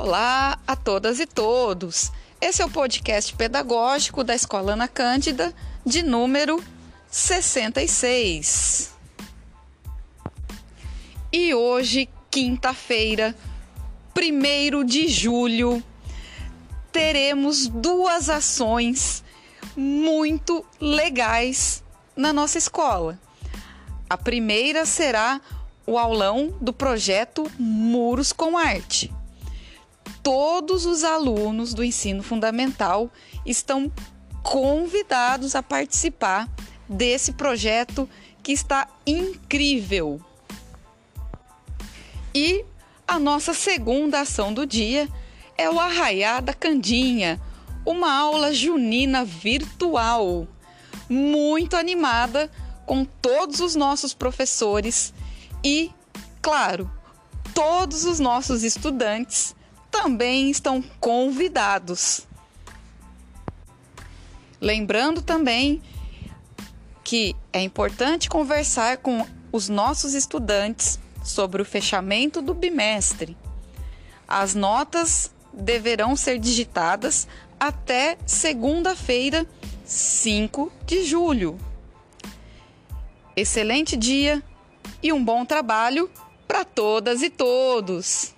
Olá a todas e todos. Esse é o podcast pedagógico da Escola Ana Cândida, de número 66. E hoje, quinta-feira, 1 de julho, teremos duas ações muito legais na nossa escola. A primeira será o aulão do projeto Muros com Arte todos os alunos do ensino fundamental estão convidados a participar desse projeto que está incrível. E a nossa segunda ação do dia é o Arraiá da Candinha, uma aula junina virtual, muito animada com todos os nossos professores e, claro, todos os nossos estudantes também estão convidados. Lembrando também que é importante conversar com os nossos estudantes sobre o fechamento do bimestre. As notas deverão ser digitadas até segunda-feira, 5 de julho. Excelente dia e um bom trabalho para todas e todos!